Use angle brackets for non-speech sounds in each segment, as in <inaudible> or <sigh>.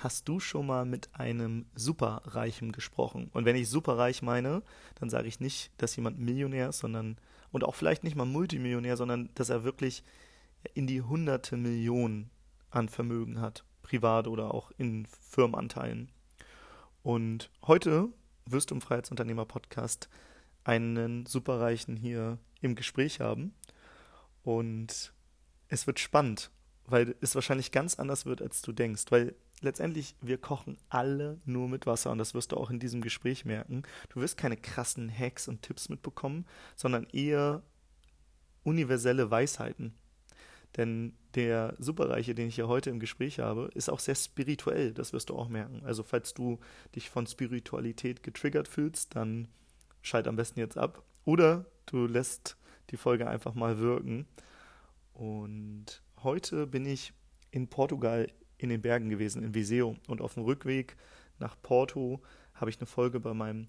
Hast du schon mal mit einem Superreichen gesprochen? Und wenn ich superreich meine, dann sage ich nicht, dass jemand Millionär ist, sondern und auch vielleicht nicht mal Multimillionär, sondern dass er wirklich in die hunderte Millionen an Vermögen hat, privat oder auch in Firmenanteilen. Und heute wirst du im Freiheitsunternehmer Podcast einen Superreichen hier im Gespräch haben. Und es wird spannend, weil es wahrscheinlich ganz anders wird, als du denkst. Weil letztendlich, wir kochen alle nur mit Wasser und das wirst du auch in diesem Gespräch merken. Du wirst keine krassen Hacks und Tipps mitbekommen, sondern eher universelle Weisheiten. Denn der Superreiche, den ich hier heute im Gespräch habe, ist auch sehr spirituell, das wirst du auch merken. Also falls du dich von Spiritualität getriggert fühlst, dann schalt am besten jetzt ab. Oder du lässt die Folge einfach mal wirken. Und heute bin ich in Portugal in den Bergen gewesen, in Viseu. Und auf dem Rückweg nach Porto habe ich eine Folge bei meinem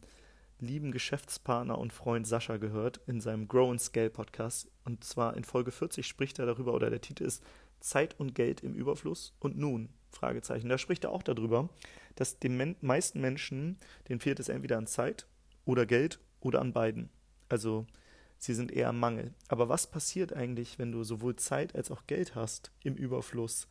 lieben Geschäftspartner und Freund Sascha gehört in seinem Grow and Scale Podcast. Und zwar in Folge 40 spricht er darüber, oder der Titel ist Zeit und Geld im Überfluss und nun? Fragezeichen. Da spricht er auch darüber, dass den meisten Menschen, denen fehlt es entweder an Zeit oder Geld oder an beiden. Also sie sind eher am Mangel. Aber was passiert eigentlich, wenn du sowohl Zeit als auch Geld hast im Überfluss?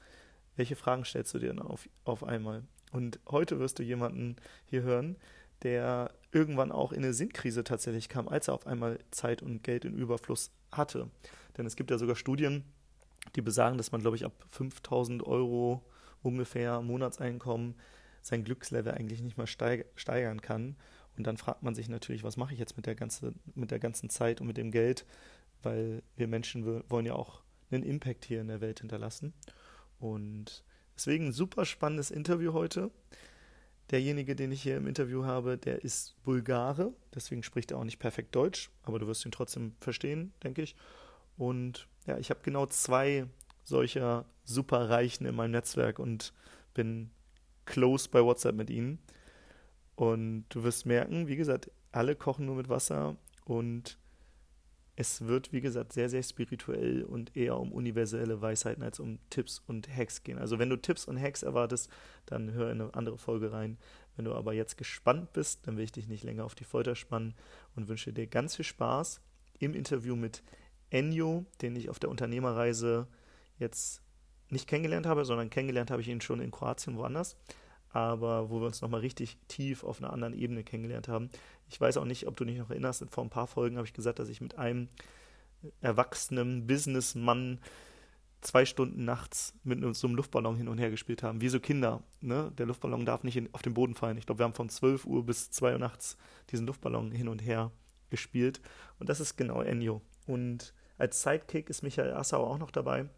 Welche Fragen stellst du dir dann auf, auf einmal? Und heute wirst du jemanden hier hören, der irgendwann auch in eine Sinnkrise tatsächlich kam, als er auf einmal Zeit und Geld in Überfluss hatte. Denn es gibt ja sogar Studien, die besagen, dass man, glaube ich, ab 5000 Euro ungefähr Monatseinkommen sein Glückslevel eigentlich nicht mehr steigern kann. Und dann fragt man sich natürlich, was mache ich jetzt mit der, ganze, mit der ganzen Zeit und mit dem Geld, weil wir Menschen wollen ja auch einen Impact hier in der Welt hinterlassen. Und deswegen ein super spannendes Interview heute. Derjenige, den ich hier im Interview habe, der ist Bulgare, deswegen spricht er auch nicht perfekt Deutsch, aber du wirst ihn trotzdem verstehen, denke ich. Und ja, ich habe genau zwei solcher Superreichen in meinem Netzwerk und bin close bei WhatsApp mit ihnen. Und du wirst merken, wie gesagt, alle kochen nur mit Wasser und es wird, wie gesagt, sehr, sehr spirituell und eher um universelle Weisheiten als um Tipps und Hacks gehen. Also wenn du Tipps und Hacks erwartest, dann hör in eine andere Folge rein. Wenn du aber jetzt gespannt bist, dann will ich dich nicht länger auf die Folter spannen und wünsche dir ganz viel Spaß im Interview mit Enyo, den ich auf der Unternehmerreise jetzt nicht kennengelernt habe, sondern kennengelernt habe ich ihn schon in Kroatien woanders aber wo wir uns nochmal richtig tief auf einer anderen Ebene kennengelernt haben. Ich weiß auch nicht, ob du dich noch erinnerst, vor ein paar Folgen habe ich gesagt, dass ich mit einem erwachsenen Businessmann zwei Stunden nachts mit so einem Luftballon hin und her gespielt haben, wie so Kinder. Ne? Der Luftballon darf nicht in, auf den Boden fallen. Ich glaube, wir haben von 12 Uhr bis 2 Uhr nachts diesen Luftballon hin und her gespielt. Und das ist genau Ennio. Und als Sidekick ist Michael Assauer auch noch dabei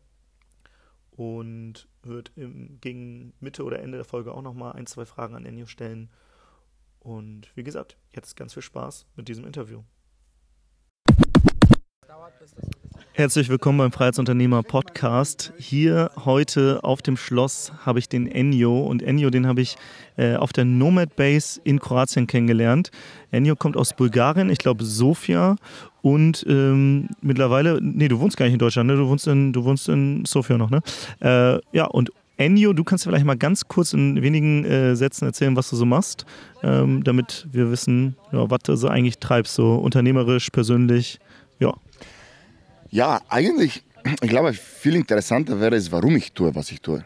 und wird im, gegen Mitte oder Ende der Folge auch nochmal ein, zwei Fragen an Ennio stellen. Und wie gesagt, jetzt ganz viel Spaß mit diesem Interview. Herzlich willkommen beim Freiheitsunternehmer Podcast. Hier heute auf dem Schloss habe ich den Ennio und Ennio, den habe ich äh, auf der Nomad Base in Kroatien kennengelernt. Ennio kommt aus Bulgarien, ich glaube Sofia und ähm, mittlerweile, nee, du wohnst gar nicht in Deutschland, ne? du, wohnst in, du wohnst in Sofia noch, ne? Äh, ja, und Ennio, du kannst vielleicht mal ganz kurz in wenigen äh, Sätzen erzählen, was du so machst, ähm, damit wir wissen, ja, was du so eigentlich treibst, so unternehmerisch, persönlich, ja. Ja, eigentlich, ich glaube, viel interessanter wäre es, warum ich tue, was ich tue.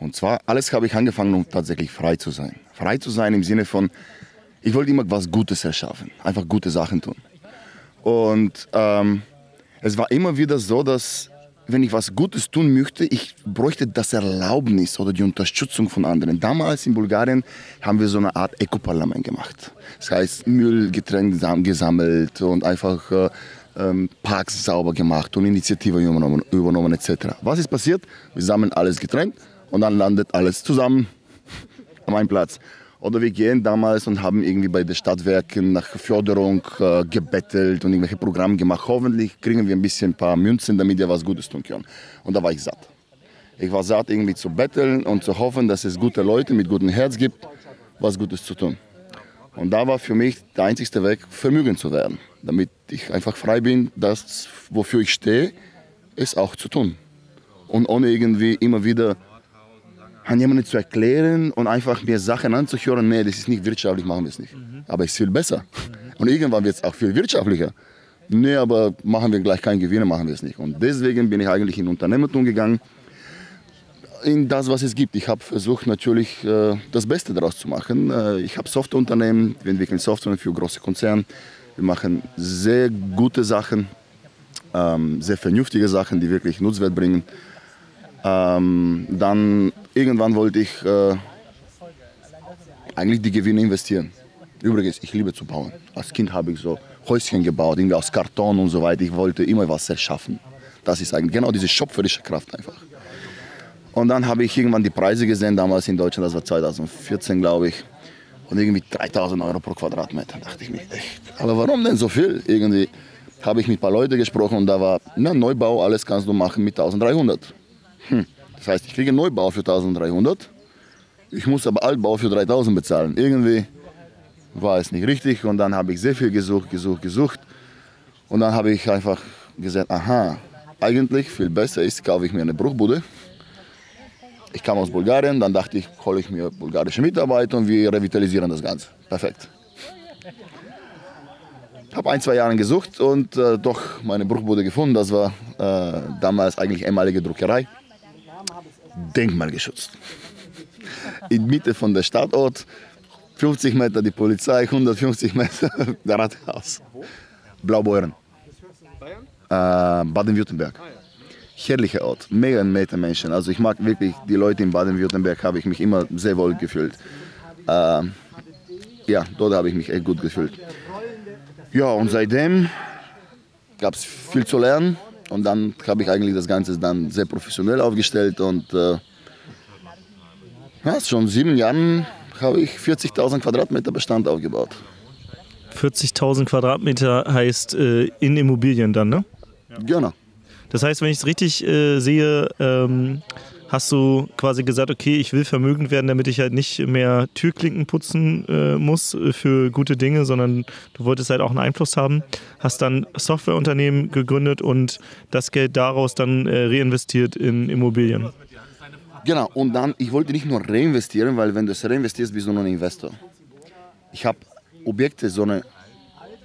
Und zwar, alles habe ich angefangen, um tatsächlich frei zu sein. Frei zu sein im Sinne von, ich wollte immer was Gutes erschaffen, einfach gute Sachen tun. Und ähm, es war immer wieder so, dass wenn ich was Gutes tun möchte, ich bräuchte das Erlaubnis oder die Unterstützung von anderen. Damals in Bulgarien haben wir so eine Art Eco-Parlament gemacht. Das heißt, Müll getrennt gesammelt und einfach äh, ähm, Parks sauber gemacht und Initiative übernommen, übernommen etc. Was ist passiert? Wir sammeln alles getrennt und dann landet alles zusammen <laughs> an einem Platz. Oder wir gehen damals und haben irgendwie bei den Stadtwerken nach Förderung äh, gebettelt und irgendwelche Programme gemacht. Hoffentlich kriegen wir ein bisschen ein paar Münzen, damit wir was Gutes tun können. Und da war ich satt. Ich war satt, irgendwie zu betteln und zu hoffen, dass es gute Leute mit gutem Herz gibt, was Gutes zu tun. Und da war für mich der einzigste Weg, vermögend zu werden, damit ich einfach frei bin, das, wofür ich stehe, es auch zu tun. Und ohne irgendwie immer wieder an jemanden zu erklären und einfach mir Sachen anzuhören, nee, das ist nicht wirtschaftlich, machen wir es nicht. Mhm. Aber es ist viel besser. Mhm. Und irgendwann wird es auch viel wirtschaftlicher. Nee, aber machen wir gleich keinen Gewinn, machen wir es nicht. Und deswegen bin ich eigentlich in Unternehmertum gegangen, in das, was es gibt. Ich habe versucht, natürlich äh, das Beste daraus zu machen. Äh, ich habe Softwareunternehmen, wir entwickeln Software für große Konzerne. Wir machen sehr gute Sachen, ähm, sehr vernünftige Sachen, die wirklich Nutzwert bringen. Ähm, dann irgendwann wollte ich äh, eigentlich die Gewinne investieren. Übrigens, ich liebe zu bauen. Als Kind habe ich so Häuschen gebaut, irgendwie aus Karton und so weiter. Ich wollte immer was erschaffen. Das ist eigentlich genau diese schöpferische Kraft einfach. Und dann habe ich irgendwann die Preise gesehen, damals in Deutschland, das war 2014, glaube ich. Und irgendwie 3000 Euro pro Quadratmeter. Da dachte ich mir, echt, aber warum denn so viel? Irgendwie habe ich mit ein paar Leuten gesprochen und da war, na, Neubau, alles kannst du machen mit 1300. Hm. Das heißt, ich kriege Neubau für 1300, ich muss aber Altbau für 3000 bezahlen. Irgendwie war es nicht richtig und dann habe ich sehr viel gesucht, gesucht, gesucht. Und dann habe ich einfach gesagt, aha, eigentlich viel besser ist, kaufe ich mir eine Bruchbude. Ich kam aus Bulgarien, dann dachte ich, hole ich mir bulgarische Mitarbeiter und wir revitalisieren das Ganze. Perfekt. Ich habe ein, zwei Jahre gesucht und äh, doch meine Bruchbude gefunden. Das war äh, damals eigentlich ehemalige Druckerei. Denkmalgeschützt. In Mitte von der Stadtort 50 Meter die Polizei, 150 Meter <laughs> der Rathaus. Blaubeuren. Äh, Baden-Württemberg. Herrlicher Ort, mega nette Menschen. Also ich mag wirklich die Leute in Baden-Württemberg, habe ich mich immer sehr wohl gefühlt. Äh, ja, dort habe ich mich echt gut gefühlt. Ja, und seitdem gab es viel zu lernen. Und dann habe ich eigentlich das Ganze dann sehr professionell aufgestellt. Und äh, ja, schon sieben Jahren habe ich 40.000 Quadratmeter Bestand aufgebaut. 40.000 Quadratmeter heißt äh, in Immobilien dann, ne? Genau. Das heißt, wenn ich es richtig äh, sehe, ähm, hast du quasi gesagt, okay, ich will vermögend werden, damit ich halt nicht mehr Türklinken putzen äh, muss äh, für gute Dinge, sondern du wolltest halt auch einen Einfluss haben. Hast dann Softwareunternehmen gegründet und das Geld daraus dann äh, reinvestiert in Immobilien. Genau, und dann, ich wollte nicht nur reinvestieren, weil wenn du es reinvestierst, bist du nur ein Investor. Ich habe Objekte, so eine,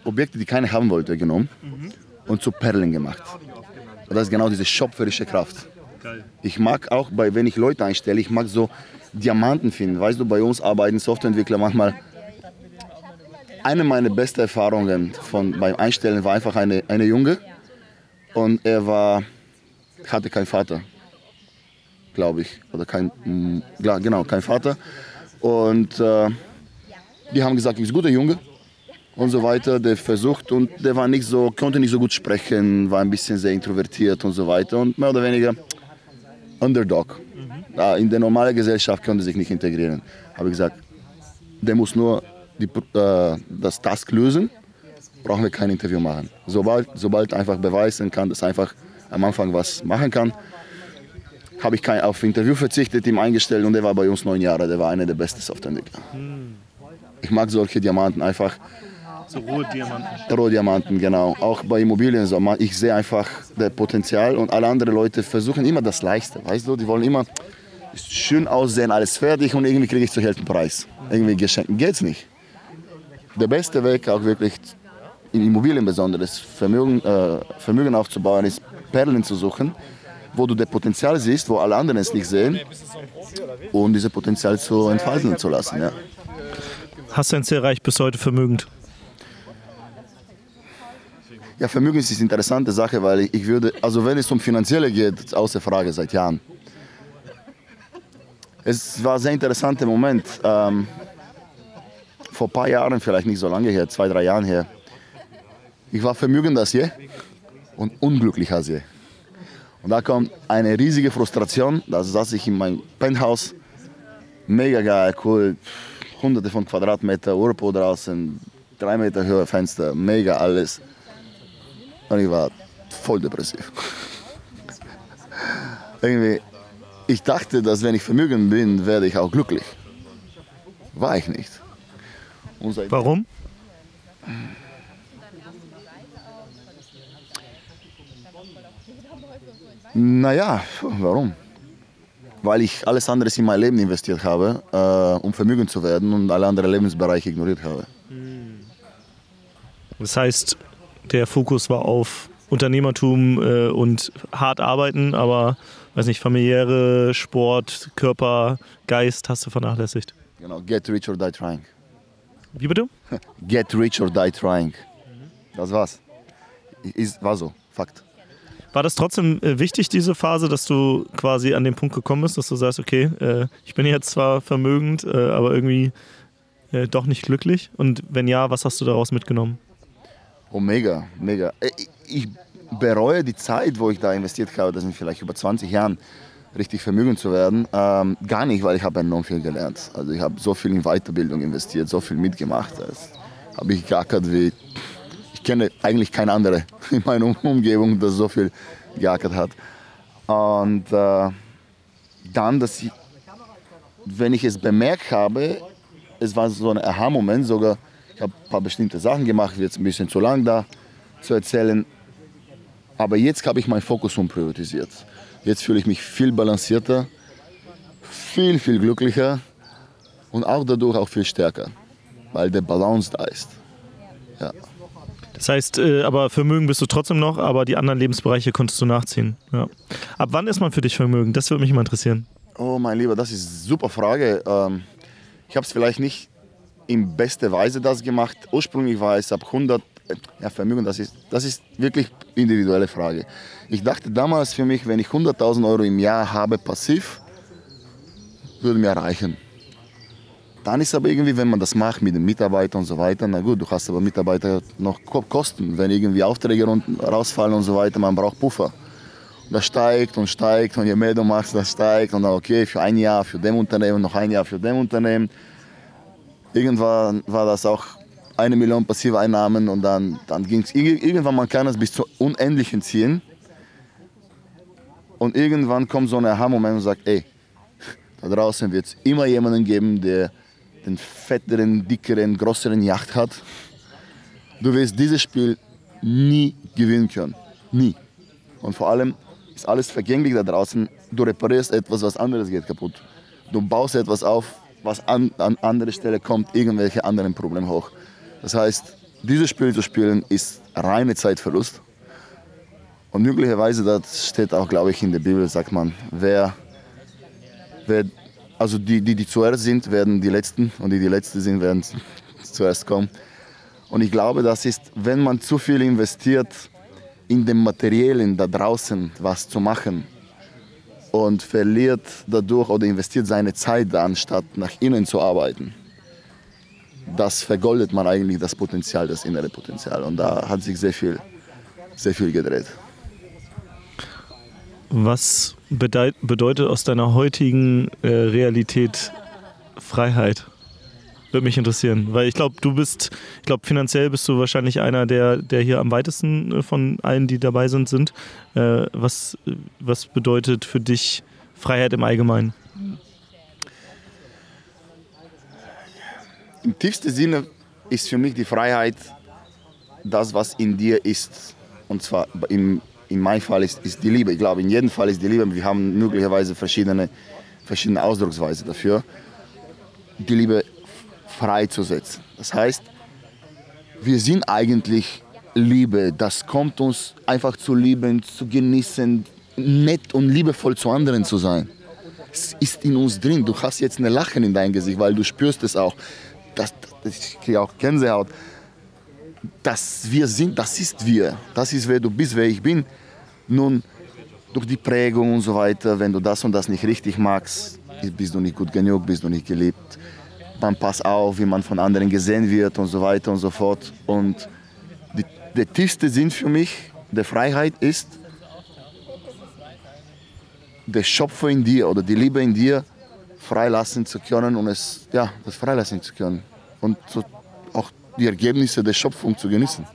Objekte, die keiner haben wollte, genommen mhm. und zu Perlen gemacht. Und das ist genau diese schöpferische Kraft. Ich mag auch, bei, wenn ich Leute einstelle, ich mag so Diamanten finden. Weißt du, bei uns arbeiten Softwareentwickler manchmal. Eine meiner besten Erfahrungen von, beim Einstellen war einfach eine, eine Junge und er war, hatte keinen Vater glaube ich. Oder kein, ja, genau, kein Vater. Und äh, die haben gesagt, ist ein guter Junge und so weiter. Der versucht und der war nicht so, konnte nicht so gut sprechen, war ein bisschen sehr introvertiert und so weiter. Und mehr oder weniger Underdog. Mhm. In der normalen Gesellschaft konnte sich nicht integrieren. Habe ich gesagt, der muss nur die, äh, das Task lösen, brauchen wir kein Interview machen. Sobald, sobald einfach beweisen kann, dass einfach am Anfang was machen kann, habe ich kein, auf Interview verzichtet, ihm eingestellt und der war bei uns neun Jahre. Der war einer der besten Softwareentwickler. Hm. Ich mag solche Diamanten einfach. So rohe Diamanten. Rohe Diamanten, genau. Auch bei Immobilien so. Ich sehe einfach das Potenzial und alle anderen Leute versuchen immer das Leichte. Weißt du, die wollen immer schön aussehen, alles fertig und irgendwie kriege ich zur Hälfte Preis. Irgendwie geschenkt. Geht's nicht. Der beste Weg, auch wirklich in Immobilien besonders Vermögen, äh, Vermögen aufzubauen, ist Perlen zu suchen wo du das Potenzial siehst, wo alle anderen es nicht sehen und dieses Potenzial zu entfalten zu lassen. Ja. Hast du ein Ziel erreicht, bis heute vermögend? Ja, Vermögen ist eine interessante Sache, weil ich würde, also wenn es um Finanzielle geht, außer Frage seit Jahren. Es war ein sehr interessanter Moment. Ähm, vor ein paar Jahren, vielleicht nicht so lange her, zwei, drei Jahren her. Ich war vermögender als je und unglücklicher als je. Und da kommt eine riesige Frustration. Da saß ich in meinem Penthouse. Mega geil, cool. Hunderte von Quadratmeter, Urpo draußen, drei Meter höher Fenster, mega alles. Und ich war voll depressiv. Irgendwie, ich dachte, dass wenn ich vermögend bin, werde ich auch glücklich. War ich nicht. Warum? Naja, warum? weil ich alles andere in mein Leben investiert habe, äh, um Vermögen zu werden und alle anderen Lebensbereiche ignoriert habe. Das heißt, der Fokus war auf Unternehmertum äh, und hart arbeiten, aber weiß nicht, familiäre, Sport, Körper, Geist hast du vernachlässigt. Genau, get rich or die trying. Wie bitte? <laughs> Get rich or die trying. Das war's. Ist, war so, Fakt. War das trotzdem äh, wichtig, diese Phase, dass du quasi an den Punkt gekommen bist, dass du sagst, okay, äh, ich bin jetzt zwar vermögend, äh, aber irgendwie doch nicht glücklich? Und wenn ja, was hast du daraus mitgenommen? Oh, mega, mega. Äh, ich bereue die Zeit, wo ich da investiert habe, das sind vielleicht über 20 Jahren, richtig vermögend zu werden, ähm, gar nicht, weil ich habe enorm viel gelernt. Also ich habe so viel in Weiterbildung investiert, so viel mitgemacht. Das habe ich geackert wie, ich kenne eigentlich keine andere <laughs> in meiner Umgebung, das so viel geackert hat. Und äh, dann, dass ich, wenn ich es bemerkt habe, es war so ein Aha-Moment sogar, ich habe ein paar bestimmte Sachen gemacht, wird ein bisschen zu lang da zu erzählen. Aber jetzt habe ich meinen Fokus umpriorisiert. Jetzt fühle ich mich viel balancierter, viel, viel glücklicher und auch dadurch auch viel stärker, weil der Balance da ist. Ja. Das heißt, äh, aber Vermögen bist du trotzdem noch, aber die anderen Lebensbereiche konntest du nachziehen. Ja. Ab wann ist man für dich Vermögen? Das würde mich mal interessieren. Oh mein Lieber, das ist eine super Frage. Ähm, ich habe es vielleicht nicht in bester Weise das gemacht. Ursprünglich war es ab 100 ja, Vermögen, das ist, das ist wirklich individuelle Frage. Ich dachte damals für mich, wenn ich 100.000 Euro im Jahr habe passiv, würde mir reichen. Dann ist aber irgendwie, wenn man das macht mit den Mitarbeitern und so weiter, na gut, du hast aber Mitarbeiter noch Kosten, wenn irgendwie Aufträge rausfallen und so weiter, man braucht Puffer. Das steigt und steigt und je mehr du machst, das steigt und dann okay, für ein Jahr für dem Unternehmen, noch ein Jahr für dem Unternehmen. Irgendwann war das auch eine Million passive Einnahmen und dann, dann ging es irgendwann, man kann es bis zum Unendlichen ziehen. Und irgendwann kommt so ein Aha-Moment und sagt, ey, da draußen wird es immer jemanden geben, der den fetteren, dickeren, größeren Yacht hat. Du wirst dieses Spiel nie gewinnen können. Nie. Und vor allem ist alles vergänglich da draußen. Du reparierst etwas, was anderes geht kaputt. Du baust etwas auf, was an, an andere Stelle kommt, irgendwelche anderen Probleme hoch. Das heißt, dieses Spiel zu spielen ist reine Zeitverlust. Und möglicherweise, das steht auch, glaube ich, in der Bibel, sagt man, wer, wer also die, die, die zuerst sind, werden die Letzten und die, die Letzte sind, werden <laughs> zuerst kommen. Und ich glaube, das ist, wenn man zu viel investiert in dem Materiellen da draußen was zu machen und verliert dadurch oder investiert seine Zeit da, anstatt nach innen zu arbeiten, das vergoldet man eigentlich das Potenzial, das innere Potenzial. Und da hat sich sehr viel, sehr viel gedreht. Was bedeutet aus deiner heutigen äh, Realität Freiheit? Würde mich interessieren, weil ich glaube, du bist, ich glaube, finanziell bist du wahrscheinlich einer, der, der hier am weitesten äh, von allen, die dabei sind, sind. Äh, was, was bedeutet für dich Freiheit im Allgemeinen? Im tiefsten Sinne ist für mich die Freiheit das, was in dir ist. Und zwar im in meinem Fall ist, ist die Liebe. Ich glaube, in jedem Fall ist die Liebe. Wir haben möglicherweise verschiedene, verschiedene Ausdrucksweise dafür, die Liebe freizusetzen. Das heißt, wir sind eigentlich Liebe. Das kommt uns einfach zu lieben, zu genießen, nett und liebevoll zu anderen zu sein. Es ist in uns drin. Du hast jetzt eine Lachen in deinem Gesicht, weil du spürst es auch. Das, das, ich kriege auch Gänsehaut dass wir sind, das ist wir. Das ist wer du bist, wer ich bin. Nun, durch die Prägung und so weiter, wenn du das und das nicht richtig magst, bist du nicht gut genug, bist du nicht geliebt. Dann pass auf, wie man von anderen gesehen wird und so weiter und so fort. Und die, der tiefste Sinn für mich der Freiheit ist, der Schöpfer in dir oder die Liebe in dir freilassen zu können und es, ja, das freilassen zu können. Und so auch die Ergebnisse der Schöpfung zu genießen.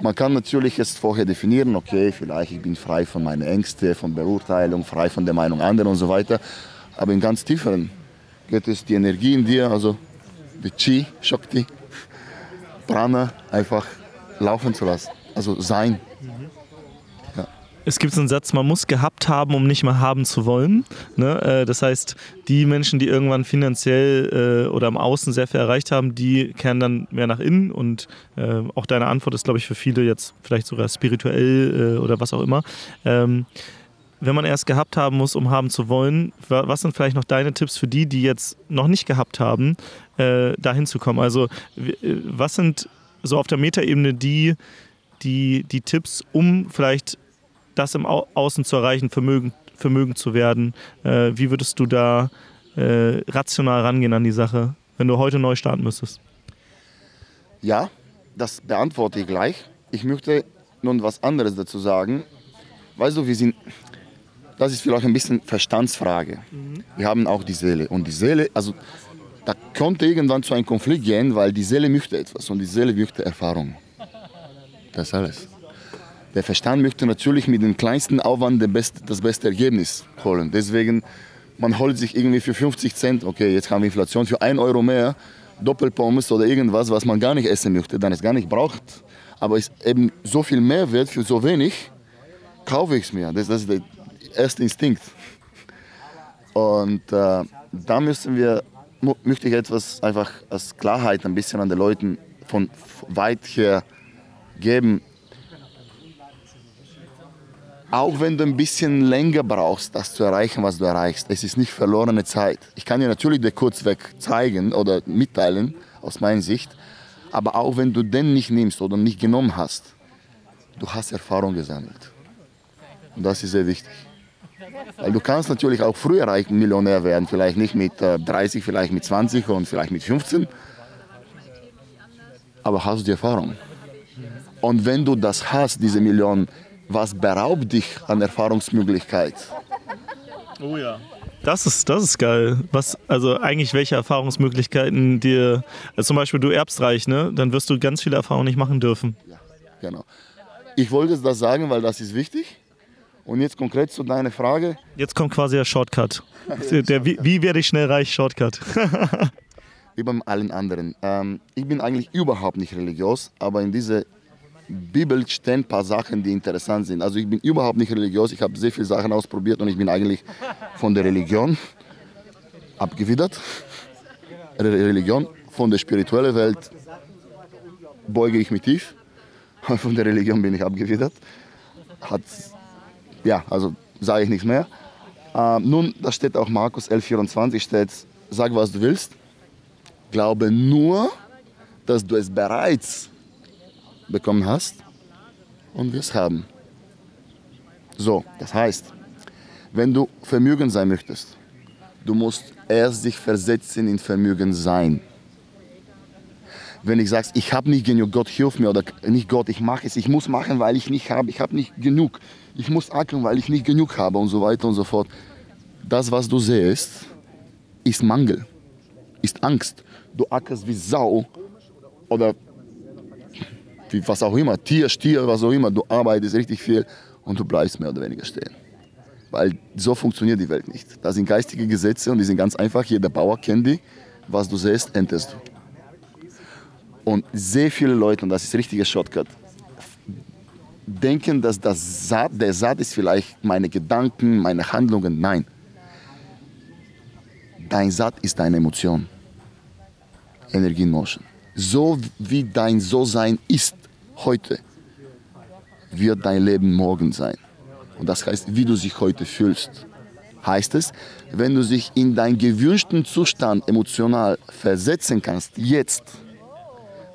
Man kann natürlich jetzt vorher definieren, okay, vielleicht ich bin frei von meinen Ängsten, von Beurteilung, frei von der Meinung anderer und so weiter. Aber im ganz tieferen geht es die Energie in dir, also die Chi, Shakti, Prana einfach laufen zu lassen, also sein. Ja. es gibt so einen Satz, man muss gehabt haben, um nicht mehr haben zu wollen. Ne? Äh, das heißt, die Menschen, die irgendwann finanziell äh, oder am Außen sehr viel erreicht haben, die kehren dann mehr nach innen. Und äh, auch deine Antwort ist, glaube ich, für viele jetzt vielleicht sogar spirituell oder was auch immer. Wenn man erst gehabt haben muss, um haben zu wollen, was sind vielleicht noch deine Tipps für die, die jetzt noch nicht gehabt haben, dahin zu kommen? Also, was sind so auf der Metaebene die, die, die Tipps, um vielleicht das im Au Außen zu erreichen, vermögen, vermögen zu werden? Äh, wie würdest du da äh, rational rangehen an die Sache, wenn du heute neu starten müsstest? Ja, das beantworte ich gleich. Ich möchte nun was anderes dazu sagen. Weißt du, wir sind, das ist vielleicht ein bisschen Verstandsfrage. Mhm. Wir haben auch die Seele. Und die Seele, also da konnte irgendwann zu einem Konflikt gehen, weil die Seele möchte etwas und die Seele möchte Erfahrung. Das ist alles. Der Verstand möchte natürlich mit dem kleinsten Aufwand das beste Ergebnis holen. Deswegen, man holt sich irgendwie für 50 Cent, okay, jetzt haben wir Inflation, für 1 Euro mehr Doppelpommes oder irgendwas, was man gar nicht essen möchte, dann es gar nicht braucht. Aber es eben so viel Mehrwert für so wenig, kaufe ich es mir. Das, das, ist der erste Instinkt. Und äh, da müssen wir, möchte ich etwas einfach als Klarheit ein bisschen an den Leuten von weit her geben. Auch wenn du ein bisschen länger brauchst, das zu erreichen, was du erreichst, es ist nicht verlorene Zeit. Ich kann dir natürlich den Kurzweg zeigen oder mitteilen, aus meiner Sicht, aber auch wenn du den nicht nimmst oder nicht genommen hast, du hast Erfahrung gesammelt. Und das ist sehr wichtig. Weil du kannst natürlich auch früher reich Millionär werden, vielleicht nicht mit 30, äh, vielleicht mit 20 und vielleicht mit 15, aber hast du die Erfahrung. Und wenn du das hast, diese Million, was beraubt dich an Erfahrungsmöglichkeit? Oh ja. Das ist, das ist geil. Was, also eigentlich welche Erfahrungsmöglichkeiten dir, also zum Beispiel du erbst reich, ne? Dann wirst du ganz viele Erfahrungen nicht machen dürfen. Ja, genau. Ich wollte das sagen, weil das ist wichtig. Und jetzt konkret zu deiner Frage. Jetzt kommt quasi der Shortcut. Der, wie, wie werde ich schnell reich? Shortcut. <laughs> wie bei allen anderen. Ähm, ich bin eigentlich überhaupt nicht religiös, aber in dieser Bibel stehen ein paar Sachen, die interessant sind. Also ich bin überhaupt nicht religiös, ich habe sehr viele Sachen ausprobiert und ich bin eigentlich von der Religion abgewidert. Religion, von der spirituellen Welt beuge ich mich tief. <laughs> Von der Religion bin ich abgewidert. Hat, ja, also sage ich nichts mehr. Äh, nun, da steht auch Markus 11,24 steht, sag was du willst, glaube nur, dass du es bereits bekommen hast und wirst haben. So, das heißt, wenn du Vermögen sein möchtest, du musst erst sich versetzen in Vermögen sein. Wenn ich sagst, ich habe nicht genug, Gott hilf mir oder nicht Gott, ich mache es, ich muss machen, weil ich nicht habe, ich habe nicht genug, ich muss ackern, weil ich nicht genug habe und so weiter und so fort. Das, was du siehst, ist Mangel, ist Angst. Du ackerst wie Sau oder wie was auch immer, Tier, Stier, was auch immer, du arbeitest richtig viel und du bleibst mehr oder weniger stehen. Weil so funktioniert die Welt nicht. Das sind geistige Gesetze und die sind ganz einfach. Jeder Bauer kennt die. Was du siehst, ernstest du. Und sehr viele Leute, und das ist richtiger Shortcut, denken, dass das Saat, der Saat ist vielleicht meine Gedanken, meine Handlungen. Nein. Dein Saat ist deine Emotion. Energie in Motion. So wie dein So-Sein ist, heute wird dein Leben morgen sein. Und das heißt, wie du dich heute fühlst. Heißt es, wenn du dich in deinen gewünschten Zustand emotional versetzen kannst, jetzt,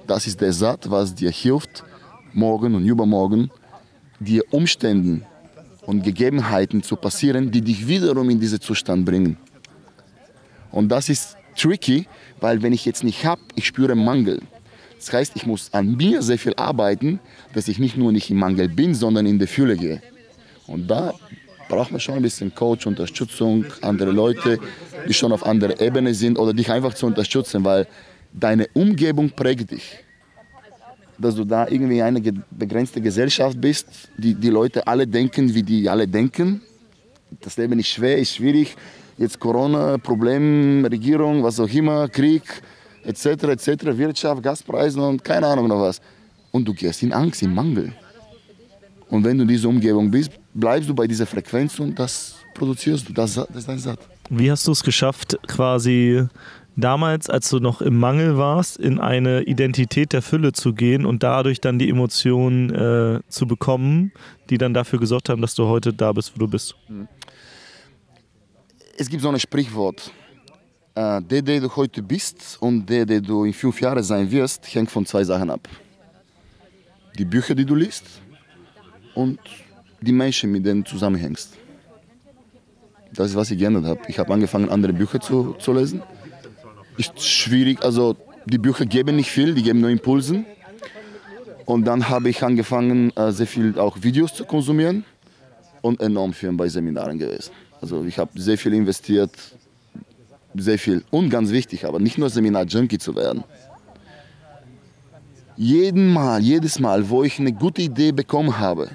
das ist der Satz, was dir hilft, morgen und übermorgen dir Umständen und Gegebenheiten zu passieren, die dich wiederum in diesen Zustand bringen. Und das ist tricky, weil wenn ich jetzt nicht habe, ich spüre Mangel. Das heißt, ich muss an mir sehr viel arbeiten, dass ich nicht nur nicht im Mangel bin, sondern in die Fülle gehe. Und da braucht man schon ein bisschen Coach, Unterstützung, andere Leute, die schon auf anderer Ebene sind oder dich einfach zu unterstützen, weil deine Umgebung prägt dich. Dass du da irgendwie eine begrenzte Gesellschaft bist, die, die Leute alle denken, wie die alle denken. Das Leben ist schwer, ist schwierig. Jetzt Corona, Problem, Regierung, was auch immer, Krieg etc., etc., Wirtschaft, Gaspreise und keine Ahnung noch was. Und du gehst in Angst, in Mangel. Und wenn du in dieser Umgebung bist, bleibst du bei dieser Frequenz und das produzierst du, das, das ist dein Satz. Wie hast du es geschafft, quasi damals, als du noch im Mangel warst, in eine Identität der Fülle zu gehen und dadurch dann die Emotionen äh, zu bekommen, die dann dafür gesorgt haben, dass du heute da bist, wo du bist? Es gibt so ein Sprichwort. Äh, der, der du heute bist und der, der du in fünf Jahren sein wirst, hängt von zwei Sachen ab. Die Bücher, die du liest und die Menschen, mit denen du zusammenhängst. Das ist, was ich geändert habe. Ich habe angefangen, andere Bücher zu, zu lesen. Ist schwierig, also die Bücher geben nicht viel, die geben nur Impulsen. Und dann habe ich angefangen, äh, sehr viel auch Videos zu konsumieren und enorm viel bei Seminaren gewesen. Also ich habe sehr viel investiert, sehr viel. Und ganz wichtig, aber nicht nur Seminar-Junkie zu werden. Jeden Mal, jedes Mal, wo ich eine gute Idee bekommen habe,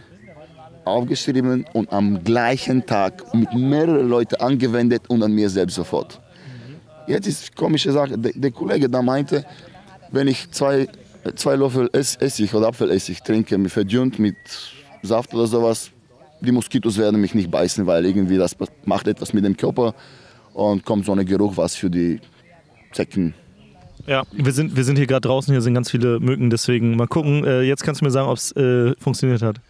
aufgeschrieben und am gleichen Tag mit mehreren Leuten angewendet und an mir selbst sofort. Jetzt ist eine komische Sache. Der, der Kollege da meinte, wenn ich zwei, zwei Löffel Essig oder Apfelessig trinke, mit verdünnt mit Saft oder sowas, die Moskitos werden mich nicht beißen, weil irgendwie das macht etwas mit dem Körper und kommt so ein Geruch, was für die Zecken. Ja, wir sind, wir sind hier gerade draußen, hier sind ganz viele Mücken, deswegen mal gucken. Äh, jetzt kannst du mir sagen, ob es äh, funktioniert hat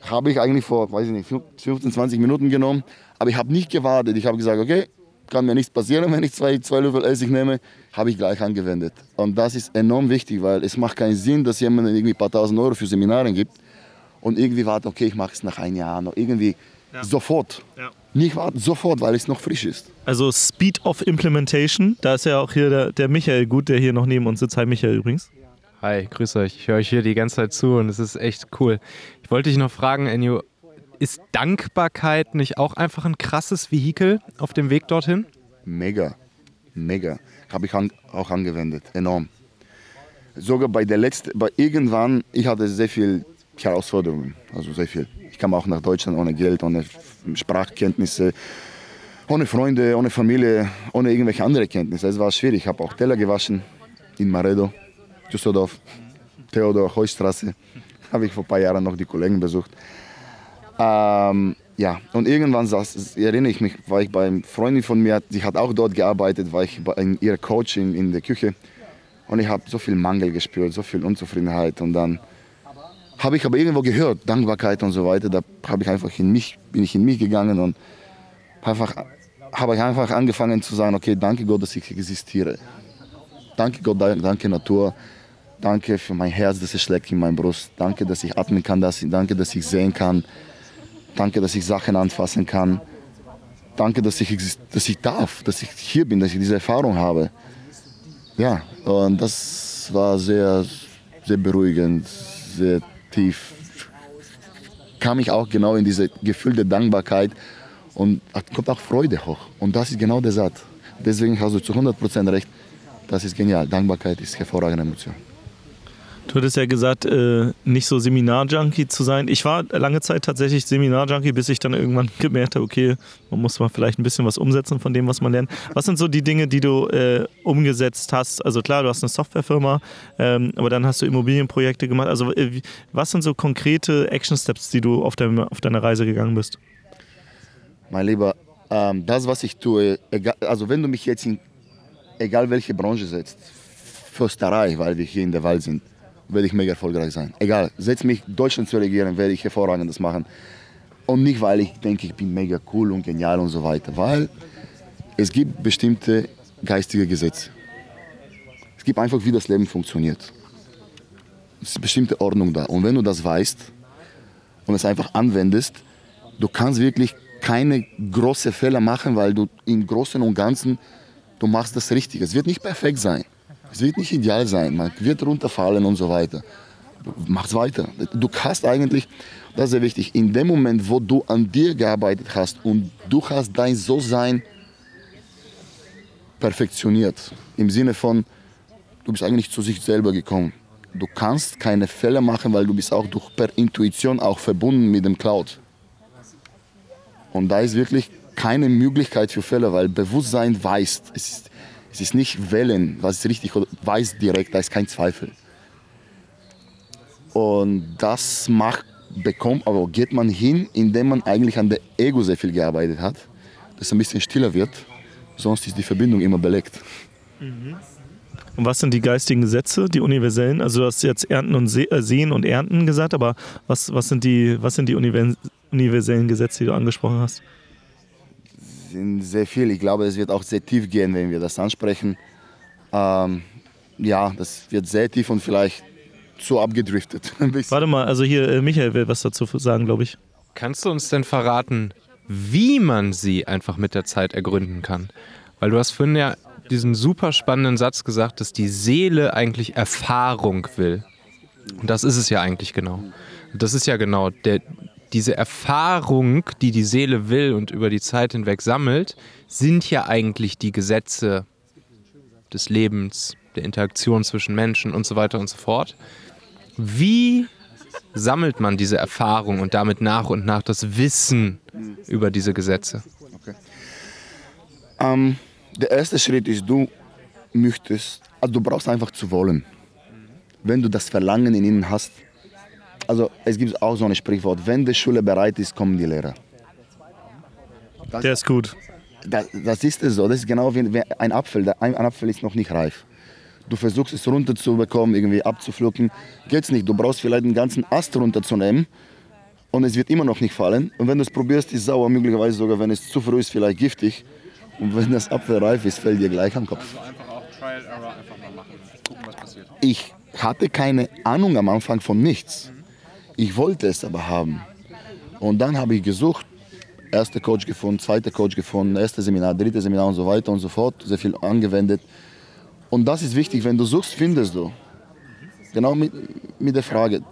habe ich eigentlich vor, weiß ich nicht, 15, 20 Minuten genommen. Aber ich habe nicht gewartet. Ich habe gesagt, okay, kann mir nichts passieren, wenn ich zwei, zwei Löffel Essig nehme, habe ich gleich angewendet. Und das ist enorm wichtig, weil es macht keinen Sinn, dass jemand irgendwie ein paar tausend Euro für Seminare gibt und irgendwie wartet, okay, ich mache es nach einem Jahr noch. Irgendwie ja. sofort. Ja. Nicht warten, sofort, weil es noch frisch ist. Also Speed of Implementation, da ist ja auch hier der, der Michael gut, der hier noch neben uns sitzt. Hi Michael übrigens. Hi, grüß euch. Ich höre euch hier die ganze Zeit zu und es ist echt cool. Ich wollte dich noch fragen, Enyo, ist Dankbarkeit nicht auch einfach ein krasses Vehikel auf dem Weg dorthin? Mega, mega. Habe ich an, auch angewendet, enorm. Sogar bei der letzten, bei irgendwann, ich hatte sehr viel Herausforderungen, also sehr viel. Ich kam auch nach Deutschland ohne Geld, ohne Sprachkenntnisse, ohne Freunde, ohne Familie, ohne irgendwelche andere Kenntnisse. Es war schwierig. Ich habe auch Teller gewaschen in Maredo, Düsseldorf, Theodor Heustraße <laughs> habe ich vor ein paar Jahren noch die Kollegen besucht. Ähm, ja, und irgendwann saß, erinnere ich mich, war ich bei einer Freundin von mir, die hat auch dort gearbeitet, war ich bei ihrer Coach in, der Küche und ich habe so viel Mangel gespürt, so viel Unzufriedenheit und dann habe ich aber irgendwo gehört, Dankbarkeit und so weiter, da habe ich einfach in mich, bin ich in mich gegangen und einfach habe ich einfach angefangen zu sagen, okay, danke Gott, dass ich existiere. Danke Gott, danke Natur, Danke für mein Herz, das es schlägt in meiner Brust. Danke, dass ich atmen kann. Dass danke, dass ich sehen kann. Danke, dass ich Sachen anfassen kann. Danke, dass ich, dass ich darf, dass ich hier bin, dass ich diese Erfahrung habe. Ja, und das war sehr, sehr beruhigend, sehr tief. Kam ich auch genau in diese Gefühl der Dankbarkeit und kommt auch Freude hoch. Und das ist genau der Satz. Deswegen hast du zu 100% recht. Das ist genial. Dankbarkeit ist hervorragende Emotion. Du hattest ja gesagt, äh, nicht so Seminar-Junkie zu sein. Ich war lange Zeit tatsächlich Seminar-Junkie, bis ich dann irgendwann <laughs> gemerkt habe, okay, man muss mal vielleicht ein bisschen was umsetzen von dem, was man lernt. Was sind so die Dinge, die du äh, umgesetzt hast? Also klar, du hast eine Softwarefirma, ähm, aber dann hast du Immobilienprojekte gemacht. Also äh, was sind so konkrete Action-Steps, die du auf, deinem, auf deiner Reise gegangen bist? Mein Lieber, ähm, das, was ich tue, egal, also wenn du mich jetzt in egal welche Branche setzt, Försterei, weil wir hier in der Wald sind, werde ich mega erfolgreich sein. Egal, setz mich Deutschland zu regieren, werde ich hervorragendes machen. Und nicht, weil ich denke, ich bin mega cool und genial und so weiter, weil es gibt bestimmte geistige Gesetze. Es gibt einfach, wie das Leben funktioniert. Es ist eine bestimmte Ordnung da. Und wenn du das weißt und es einfach anwendest, du kannst wirklich keine großen Fehler machen, weil du im Großen und Ganzen, du machst das richtig. Es wird nicht perfekt sein. Es wird nicht ideal sein, man wird runterfallen und so weiter. Mach's weiter. Du hast eigentlich, das ist sehr wichtig, in dem Moment, wo du an dir gearbeitet hast und du hast dein So-Sein perfektioniert, im Sinne von, du bist eigentlich zu sich selber gekommen. Du kannst keine Fälle machen, weil du bist auch durch, per Intuition auch verbunden mit dem Cloud. Und da ist wirklich keine Möglichkeit für Fälle, weil Bewusstsein weiß, es ist, es ist nicht Wellen, was ist richtig oder weiß direkt, da ist kein Zweifel. Und das macht bekommt, aber geht man hin, indem man eigentlich an der Ego sehr viel gearbeitet hat, dass es ein bisschen stiller wird. Sonst ist die Verbindung immer belegt. Und was sind die geistigen Gesetze, die universellen? Also du hast jetzt Ernten und Se äh, Sehen und Ernten gesagt, aber was, was sind die, was sind die univers universellen Gesetze, die du angesprochen hast? Sind sehr viel. Ich glaube, es wird auch sehr tief gehen, wenn wir das ansprechen. Ähm, ja, das wird sehr tief und vielleicht zu abgedriftet. <laughs> Warte mal, also hier, äh, Michael will was dazu sagen, glaube ich. Kannst du uns denn verraten, wie man sie einfach mit der Zeit ergründen kann? Weil du hast vorhin ja diesen super spannenden Satz gesagt, dass die Seele eigentlich Erfahrung will. Und das ist es ja eigentlich genau. Das ist ja genau der, diese Erfahrung, die die Seele will und über die Zeit hinweg sammelt, sind ja eigentlich die Gesetze des Lebens, der Interaktion zwischen Menschen und so weiter und so fort. Wie sammelt man diese Erfahrung und damit nach und nach das Wissen über diese Gesetze? Ähm, der erste Schritt ist, du möchtest, also du brauchst einfach zu wollen. Wenn du das Verlangen in ihnen hast, also es gibt auch so ein Sprichwort, wenn die Schule bereit ist, kommen die Lehrer. Der ist gut. Das, das ist es so, das ist genau wie wie ein Apfel. Der- Ein ein Apfel ist noch nicht reif. Du versuchst es runterzubekommen, irgendwie abzupflücken, geht's nicht. Du brauchst vielleicht einen ganzen Ast runterzunehmen und es wird immer noch nicht fallen. Und wenn du es probierst, ist sauer, möglicherweise sogar, wenn es zu früh ist, vielleicht giftig. Und wenn das Apfel reif ist, fällt dir gleich am Kopf. einfach auch Trial Error einfach mal machen und gucken, was passiert. Ich hatte keine Ahnung am Anfang von nichts. Ich wollte es aber haben. Und dann habe ich gesucht, erster Coach gefunden, zweiter Coach gefunden, erste Seminar, dritte Seminar und so weiter und so fort, sehr viel angewendet. Und das ist wichtig, wenn du suchst, findest du. Genau mit, mit der Frage,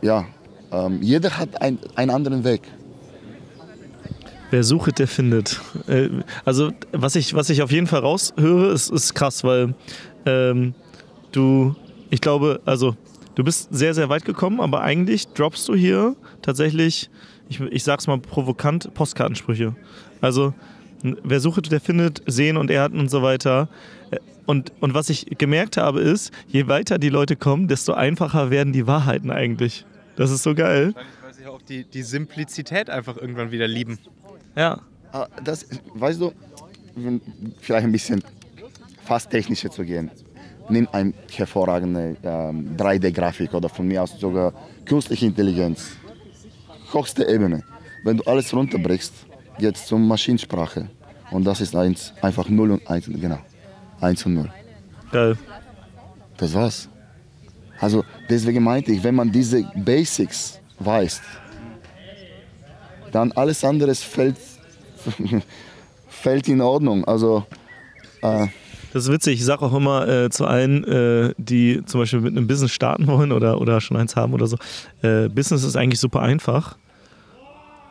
ja, ähm, jeder hat ein, einen anderen Weg. Wer sucht, der findet. Äh, Also, was ich, was ich auf jeden Fall raushöre, ist, ist krass, weil ähm, du, ich glaube, also, du bist sehr, sehr weit gekommen, aber eigentlich droppst du hier tatsächlich, ich, ich sag's mal provokant, Postkartensprüche. Also, wer sucht, der findet, sehen und Erden und so weiter. Äh, Und, und was ich gemerkt habe, ist, je weiter die Leute kommen, desto einfacher werden die Wahrheiten eigentlich. Das ist so geil. Weil sie auch die, die Simplizität einfach irgendwann wieder lieben. Ja. Ah, Das, weißt du, vielleicht ein bisschen fast technischer zu gehen. Nimm eine hervorragende ähm, 3D-Grafik oder von mir aus sogar künstliche Intelligenz. Höchste Ebene. Wenn du alles runterbrichst, geht es zur Maschinensprache. Und das ist eins, einfach 0 und 1, genau. 1 und 0. Geil. Das war's. Also deswegen meinte ich, wenn man diese Basics weiß, dann alles andere fällt, <laughs> fällt in Ordnung. Also äh, Das ist witzig. Ich sage auch immer äh, zu allen, äh, die zum Beispiel mit einem Business starten wollen oder, oder schon eins haben oder so, äh, Business ist eigentlich super einfach.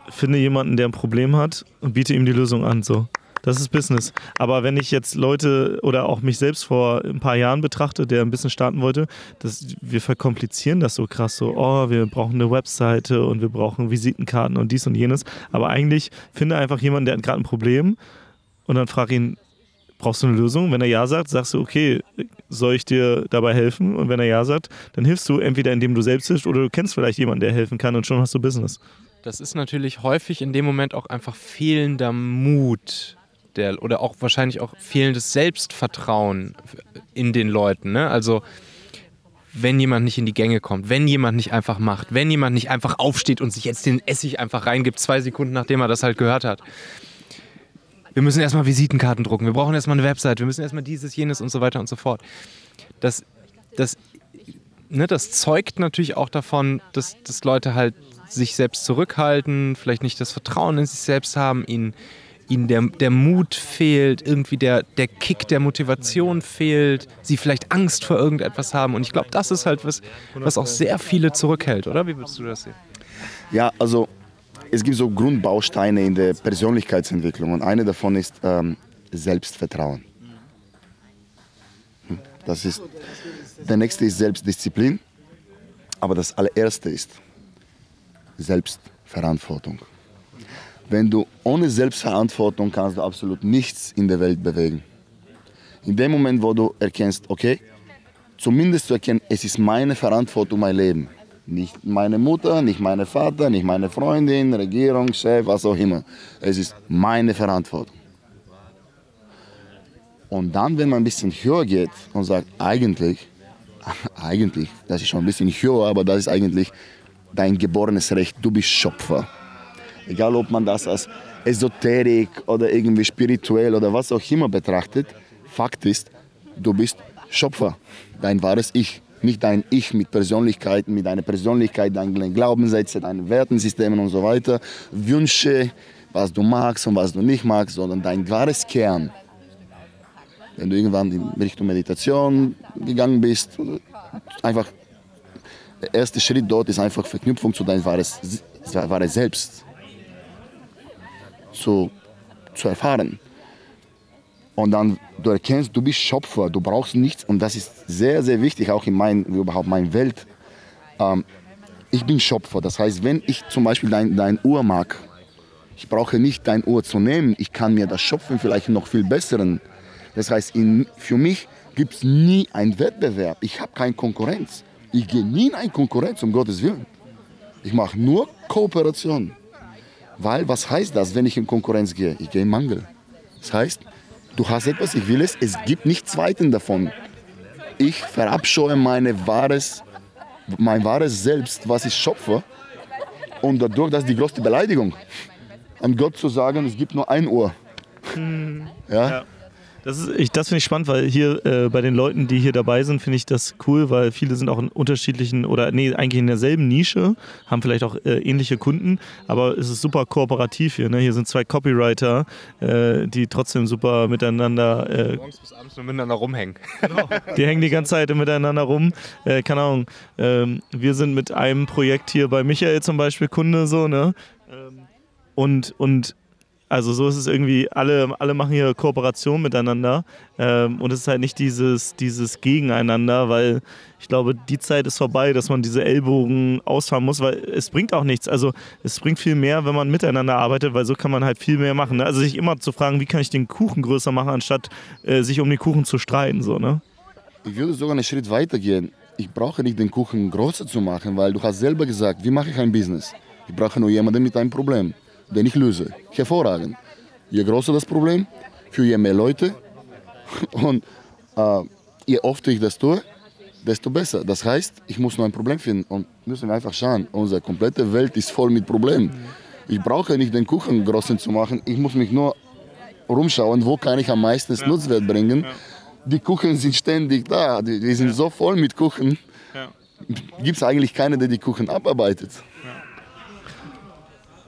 Finde jemanden, der ein Problem hat und biete ihm die Lösung an. So. Das ist Business. Aber wenn ich jetzt Leute oder auch mich selbst vor ein paar Jahren betrachte, der ein Business starten wollte, das, wir verkomplizieren das so krass. So, oh, wir brauchen eine Webseite und wir brauchen Visitenkarten und dies und jenes. Aber eigentlich finde einfach jemanden, der hat gerade ein Problem und dann frag ihn, brauchst du eine Lösung? Wenn er ja sagt, sagst du, okay, soll ich dir dabei helfen? Und wenn er ja sagt, dann hilfst du entweder indem du selbst hilfst oder du kennst vielleicht jemanden, der helfen kann und schon hast du Business. Das ist natürlich häufig in dem Moment auch einfach fehlender Mut der, oder auch wahrscheinlich auch fehlendes Selbstvertrauen in den Leuten. Ne? Also wenn jemand nicht in die Gänge kommt, wenn jemand nicht einfach macht, wenn jemand nicht einfach aufsteht und sich jetzt den Essig einfach reingibt, zwei Sekunden nachdem er das halt gehört hat. Wir müssen erstmal Visitenkarten drucken, wir brauchen erstmal eine Website, wir müssen erstmal dieses, jenes und so weiter und so fort. Das, das, ne, das zeugt natürlich auch davon, dass, dass Leute halt sich selbst zurückhalten, vielleicht nicht das Vertrauen in sich selbst haben, ihnen, ihnen der, der Mut fehlt, irgendwie der, der Kick der Motivation fehlt, sie vielleicht Angst vor irgendetwas haben. Und ich glaube, das ist halt was, was auch sehr viele zurückhält, oder? Wie würdest du das sehen? ja, also es gibt so Grundbausteine in der Persönlichkeitsentwicklung und eine davon ist ähm, Selbstvertrauen. Hm, Das ist, der nächste ist Selbstdisziplin, aber das allererste ist Selbstverantwortung. Wenn du ohne Selbstverantwortung kannst du absolut nichts in der Welt bewegen. In dem Moment, wo du erkennst, okay, zumindest zu erkennen, es ist meine Verantwortung, mein Leben. Nicht meine Mutter, nicht mein Vater, nicht meine Freundin, Regierung, Chef, was auch immer. Es ist meine Verantwortung. Und dann, wenn man ein bisschen höher geht und sagt, eigentlich, <laughs> eigentlich, das ist schon ein bisschen höher, aber das ist eigentlich dein geborenes Recht, du bist Schöpfer. Egal, ob man das als Esoterik oder irgendwie spirituell oder was auch immer betrachtet, Fakt ist, du bist Schöpfer, dein wahres Ich. Nicht dein Ich mit Persönlichkeiten, mit deiner Persönlichkeit, deinen Glaubenssätzen, deinen Wertensystemen und so weiter, Wünsche, was du magst und was du nicht magst, sondern dein wahres Kern. Wenn du irgendwann in Richtung Meditation gegangen bist, einfach der erste Schritt dort ist einfach Verknüpfung zu deinem wahres, wahres Selbst zu, zu erfahren. Und dann du erkennst, du bist Schöpfer, du brauchst nichts. Und das ist sehr, sehr wichtig, auch in mein, überhaupt meiner Welt. Ähm, ich bin Schöpfer. Das heißt, wenn ich zum Beispiel dein, dein Uhr mag, ich brauche nicht dein Uhr zu nehmen. Ich kann mir das Schöpfen vielleicht noch viel besseren. Das heißt, in, für mich gibt es nie einen Wettbewerb. Ich habe keine Konkurrenz. Ich gehe nie in eine Konkurrenz, um Gottes Willen. Ich mache nur Kooperation. Weil, was heißt das, wenn ich in Konkurrenz gehe? Ich gehe in Mangel. Das heißt, du hast etwas, ich will es, es gibt nichts Zweiten davon. Ich verabscheue meine wahres, mein wahres Selbst, was ich schöpfe. Und dadurch, das ist die größte Beleidigung, an Gott zu sagen, es gibt nur ein Ohr. Hm. Ja? ja. Das, das finde ich spannend, weil hier äh, bei den Leuten, die hier dabei sind, finde ich das cool, weil viele sind auch in unterschiedlichen oder nee, eigentlich in derselben Nische, haben vielleicht auch äh, ähnliche Kunden, aber es ist super kooperativ hier. Ne? Hier sind zwei Copywriter, äh, die trotzdem super miteinander. Äh, Morgens bis abends nur miteinander rumhängen. Genau. Die hängen die ganze Zeit miteinander rum. Äh, keine Ahnung. Ähm, wir sind mit einem Projekt hier bei Michael zum Beispiel Kunde so, ne? Ähm, und, und also so ist es irgendwie, alle, alle machen hier Kooperation miteinander ähm, und es ist halt nicht dieses, dieses Gegeneinander, weil ich glaube, die Zeit ist vorbei, dass man diese Ellbogen ausfahren muss, weil es bringt auch nichts. Also es bringt viel mehr, wenn man miteinander arbeitet, weil so kann man halt viel mehr machen. Ne? Also sich immer zu fragen, wie kann ich den Kuchen größer machen, anstatt äh, sich um den Kuchen zu streiten. So, ne? Ich würde sogar einen Schritt weiter gehen. Ich brauche nicht den Kuchen größer zu machen, weil du hast selber gesagt, wie mache ich ein Business? Ich brauche nur jemanden mit einem Problem den ich löse. Hervorragend. Je größer das Problem, für je mehr Leute <laughs> und äh, je öfter ich das tue, desto besser. Das heißt, ich muss nur ein Problem finden und müssen einfach schauen. Unsere komplette Welt ist voll mit Problemen. Ich brauche nicht den Kuchen größer zu machen, ich muss mich nur rumschauen, wo kann ich am meisten ja. Nutzwert bringen. Ja. Die Kuchen sind ständig da, die, die sind ja. so voll mit Kuchen. Gibt es eigentlich keinen, der die Kuchen abarbeitet.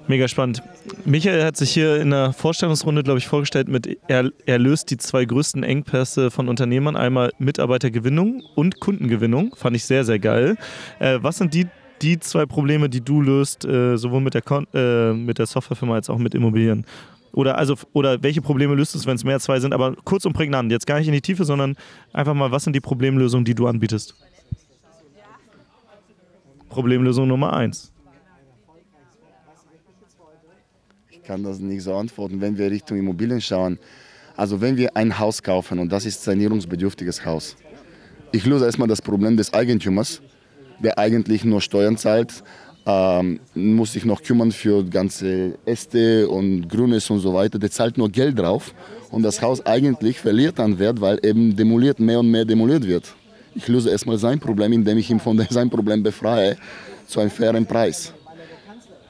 Mega spannend. Michael hat sich hier in der Vorstellungsrunde, glaube ich, vorgestellt mit, er, er löst die zwei größten Engpässe von Unternehmern, einmal Mitarbeitergewinnung und Kundengewinnung. Fand ich sehr, sehr geil. Äh, was sind die, die zwei Probleme, die du löst, äh, sowohl mit der, äh, mit der Softwarefirma als auch mit Immobilien? Oder, also, oder welche Probleme löst es, wenn es mehr als zwei sind? Aber kurz und prägnant, jetzt gar nicht in die Tiefe, sondern einfach mal, was sind die Problemlösungen, die du anbietest? Problemlösung Nummer eins. Kann das nicht so antworten, wenn wir Richtung Immobilien schauen. Also wenn wir ein Haus kaufen und das ist sanierungsbedürftiges Haus. Ich löse erstmal das Problem des Eigentümers, der eigentlich nur Steuern zahlt, ähm, muss sich noch kümmern für ganze Äste und Grünes und so weiter. Der zahlt nur Geld drauf und das Haus eigentlich verliert an Wert, weil eben demoliert mehr und mehr demoliert wird. Ich löse erstmal sein Problem, indem ich ihn von <laughs> seinem Problem befreie zu einem fairen Preis.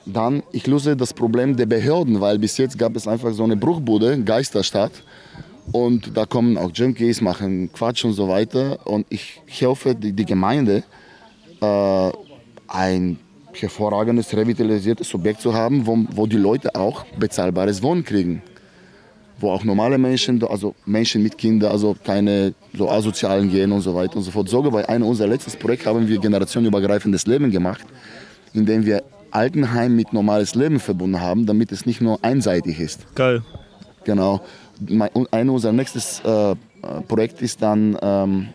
Dann, ich löse das Problem der Behörden, weil bis jetzt gab es einfach so eine Bruchbude, Geisterstadt. Und da kommen auch Junkies, machen Quatsch und so weiter. Und ich helfe die, die Gemeinde, äh, ein hervorragendes, revitalisiertes Objekt zu haben, wo, wo die Leute auch bezahlbares Wohnen kriegen. Wo auch normale Menschen, also Menschen mit Kindern, also keine so asozialen gehen und so weiter und so fort. Sogar bei einem unserer letzten Projekte haben wir generationenübergreifendes Leben gemacht, indem wir Altenheim mit normales Leben verbunden haben, damit es nicht nur einseitig ist. Geil. Genau. Ein unser nächstes äh, Projekt ist dann ähm,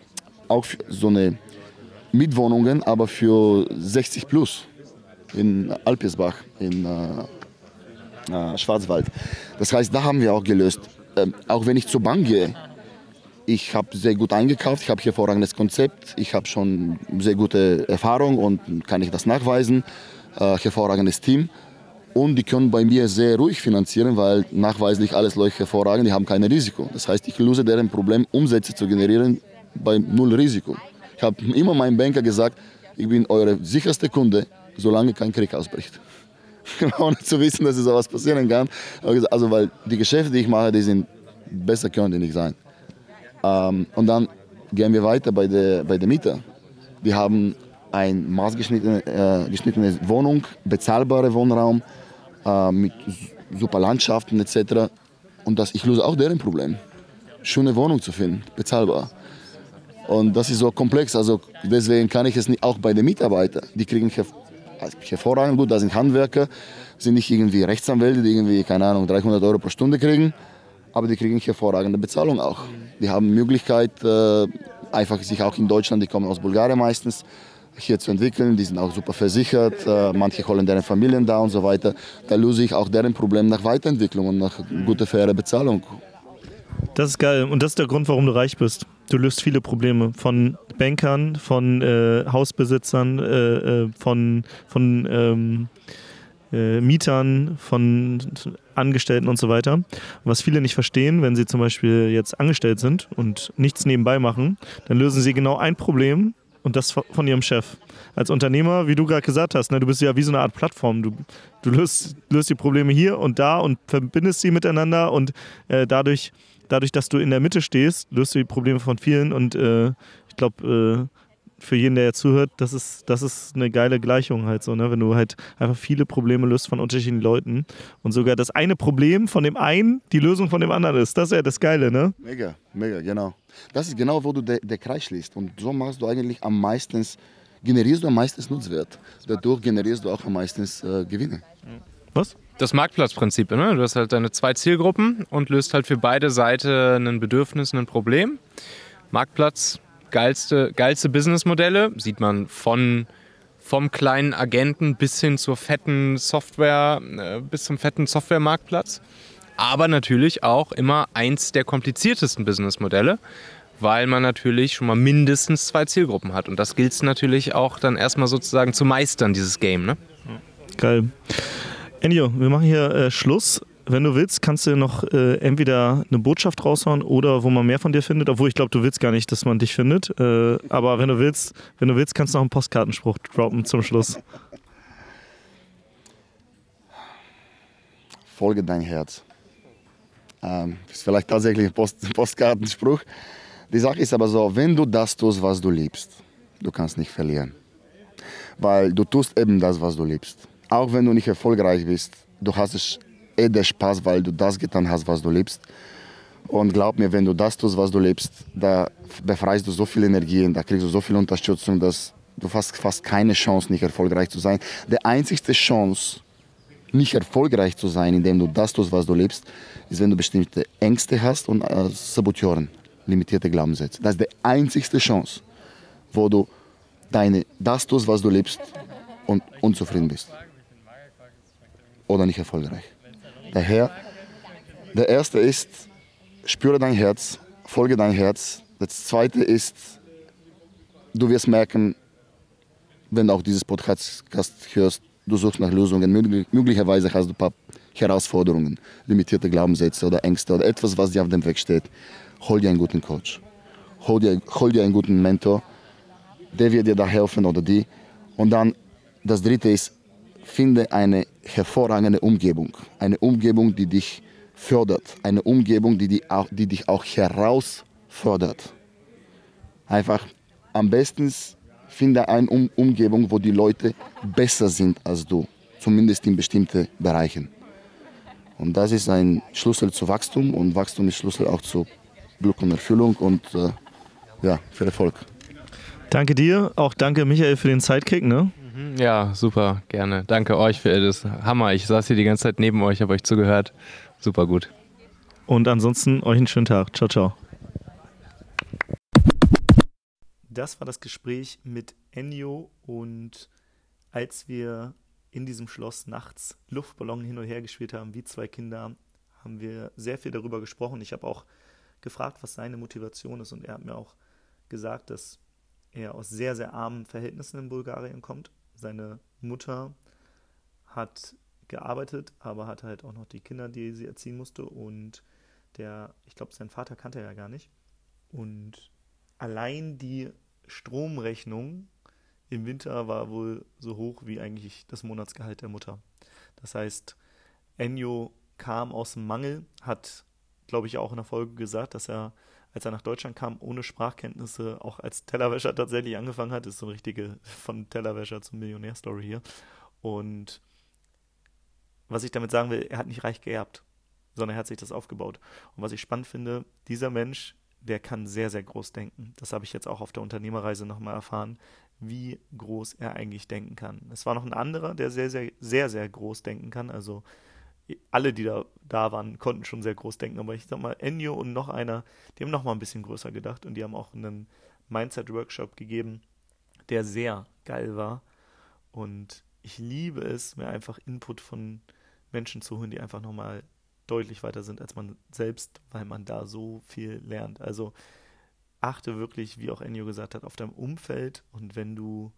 auch so eine Mietwohnungen, aber für 60 plus in Alpesbach in äh, äh, Schwarzwald. Das heißt, da haben wir auch gelöst. Ähm, auch wenn ich zur Bank gehe, ich habe sehr gut eingekauft, ich habe hervorragendes Konzept, ich habe schon sehr gute Erfahrung und kann ich das nachweisen, äh, hervorragendes Team. Und die können bei mir sehr ruhig finanzieren, weil nachweislich alles läuft hervorragend, die haben kein Risiko. Das heißt, ich löse deren Problem, Umsätze zu generieren, bei null Risiko. Ich habe immer meinem Banker gesagt, ich bin eure sicherste Kunde, solange kein Krieg ausbricht. <laughs> Ohne zu wissen, dass sowas passieren kann. Also, weil die Geschäfte, die ich mache, die sind besser können die nicht sein. Ähm, und dann gehen wir weiter bei der, bei der Mieter. Die haben eine maßgeschnittene äh, Wohnung, bezahlbare Wohnraum äh, mit super Landschaften etc. Und das, ich löse auch deren Problem. Schöne Wohnung zu finden, bezahlbar. Und das ist so komplex, also deswegen kann ich es nicht, auch bei den Mitarbeitern, die kriegen hervorragend gut, da sind Handwerker, sind nicht irgendwie Rechtsanwälte, die irgendwie, keine Ahnung, 300 Euro pro Stunde kriegen, aber die kriegen hervorragende Bezahlung auch. Die haben Möglichkeit, äh, einfach sich auch in Deutschland, die kommen aus Bulgarien meistens, hier zu entwickeln. Die sind auch super versichert. Äh, manche holen deren Familien da und so weiter. Da löse ich auch deren Problem nach Weiterentwicklung und nach guter, fairer Bezahlung. Das ist geil. Und das ist der Grund, warum du reich bist. Du löst viele Probleme von Bankern, von äh, Hausbesitzern, äh, äh von, von ähm, äh, Mietern, von Angestellten und so weiter. Was viele nicht verstehen, wenn sie zum Beispiel jetzt angestellt sind und nichts nebenbei machen, dann lösen sie genau ein Problem und das von ihrem Chef. Als Unternehmer, wie du gerade gesagt hast, ne, du bist ja wie so eine Art Plattform. Du, du löst, löst die Probleme hier und da und verbindest sie miteinander und äh, dadurch, dadurch, dass du in der Mitte stehst, löst du die Probleme von vielen und äh, ich glaube, äh, für jeden, der jetzt zuhört, das ist, das ist eine geile Gleichung halt so, ne? Wenn du halt einfach viele Probleme löst von unterschiedlichen Leuten und sogar das eine Problem von dem einen die Lösung von dem anderen ist. Das ist ja das Geile, ne? Mega, mega, genau. Das ist genau, wo du der de Kreis schließt. Und so machst du eigentlich am meisten, generierst du am meisten Nutzwert. Dadurch generierst du auch am meisten äh, Gewinne. Was? Das Marktplatzprinzip, ne? Du hast halt deine zwei Zielgruppen und löst halt für beide Seiten ein Bedürfnis, ein Problem. Marktplatz geilste, geilste Businessmodelle. Sieht man von, vom kleinen Agenten bis hin zur fetten Software, äh, bis zum fetten Softwaremarktplatz. Aber natürlich auch immer eins der kompliziertesten Businessmodelle, weil man natürlich schon mal mindestens zwei Zielgruppen hat. Und das gilt es natürlich auch dann erstmal sozusagen zu meistern, dieses Game. Ne? Geil. Ennio, wir machen hier äh, Schluss wenn du willst, kannst du noch äh, entweder eine Botschaft raushauen oder wo man mehr von dir findet, obwohl ich glaube, du willst gar nicht, dass man dich findet. Äh, aber wenn du willst, wenn du willst, kannst du noch einen Postkartenspruch droppen zum Schluss. Folge dein Herz. Ähm, ist vielleicht tatsächlich ein Post Postkartenspruch. Die Sache ist aber so, wenn du das tust, was du liebst, du kannst nicht verlieren. Weil du tust eben das, was du liebst. Auch wenn du nicht erfolgreich bist, du hast es eh der Spaß, weil du das getan hast, was du liebst. Und glaub mir, wenn du das tust, was du liebst, da befreist du so viel Energie, da kriegst du so viel Unterstützung, dass du hast fast keine Chance, nicht erfolgreich zu sein. Die einzigste Chance, nicht erfolgreich zu sein, indem du das tust, was du liebst, ist, wenn du bestimmte Ängste hast und äh, Saboteuren, limitierte Glaubenssätze. Das ist die einzigste Chance, wo du deine, das tust, was du liebst und unzufrieden bist. Oder nicht erfolgreich. Daher, der erste ist, spüre dein Herz, folge dein Herz. Das zweite ist, du wirst merken, wenn du auch dieses Podcast hörst, du suchst nach Lösungen. möglicherweise hast du ein paar Herausforderungen, limitierte Glaubenssätze oder Ängste oder etwas, was dir auf dem Weg steht. Hol dir einen guten Coach. Hol dir, hol dir einen guten Mentor. Der wird dir da helfen oder die. Und dann das dritte ist, finde eine hervorragende Umgebung. Eine Umgebung, die dich fördert. Eine Umgebung, die, die, auch, die dich auch herausfordert. Einfach am besten finde eine um Umgebung, wo die Leute besser sind als du. Zumindest in bestimmten Bereichen. Und das ist ein Schlüssel zu Wachstum und Wachstum ist Schlüssel auch zu Glück und Erfüllung und äh, ja, für Erfolg. Danke dir, auch danke Michael für den Sidekick. Ne? Mhm, ja, super, gerne. Danke euch für das. Hammer, ich saß hier die ganze Zeit neben euch, habe euch zugehört. Super gut. Und ansonsten euch einen schönen Tag. Ciao, ciao. Das war das Gespräch mit Ennio und als wir in diesem Schloss nachts Luftballon hin und her gespielt haben, wie zwei Kinder, haben wir sehr viel darüber gesprochen. Ich habe auch gefragt, was seine Motivation ist. Und er hat mir auch gesagt, dass er aus sehr, sehr armen Verhältnissen in Bulgarien kommt. Seine Mutter hat gearbeitet, aber hatte halt auch noch die Kinder, die sie erziehen musste. Und der, ich glaube, sein Vater kannte er ja gar nicht. Und allein die Stromrechnung im Winter war wohl so hoch wie eigentlich das Monatsgehalt der Mutter. Das heißt, Ennio kam aus dem Mangel, hat, glaube ich, auch in der Folge gesagt, dass er, als er nach Deutschland kam, ohne Sprachkenntnisse auch als Tellerwäscher tatsächlich angefangen hat. Das ist so eine richtige von Tellerwäscher zum Millionär-Story hier. Und was ich damit sagen will, er hat nicht reich geerbt, sondern er hat sich das aufgebaut. Und was ich spannend finde, dieser Mensch, der kann sehr, sehr groß denken. Das habe ich jetzt auch auf der Unternehmerreise nochmal erfahren, wie groß er eigentlich denken kann. Es war noch ein anderer, der sehr, sehr, sehr, sehr groß denken kann. Also alle, die da, da waren, konnten schon sehr groß denken. Aber ich sag mal, Ennio und noch einer, die haben noch mal ein bisschen größer gedacht und die haben auch einen Mindset-Workshop gegeben, der sehr geil war. Und ich liebe es, mir einfach Input von Menschen zu holen, die einfach nochmal deutlich weiter sind als man selbst, weil man da so viel lernt. Also achte wirklich, wie auch Ennio gesagt hat, auf dein Umfeld und wenn du,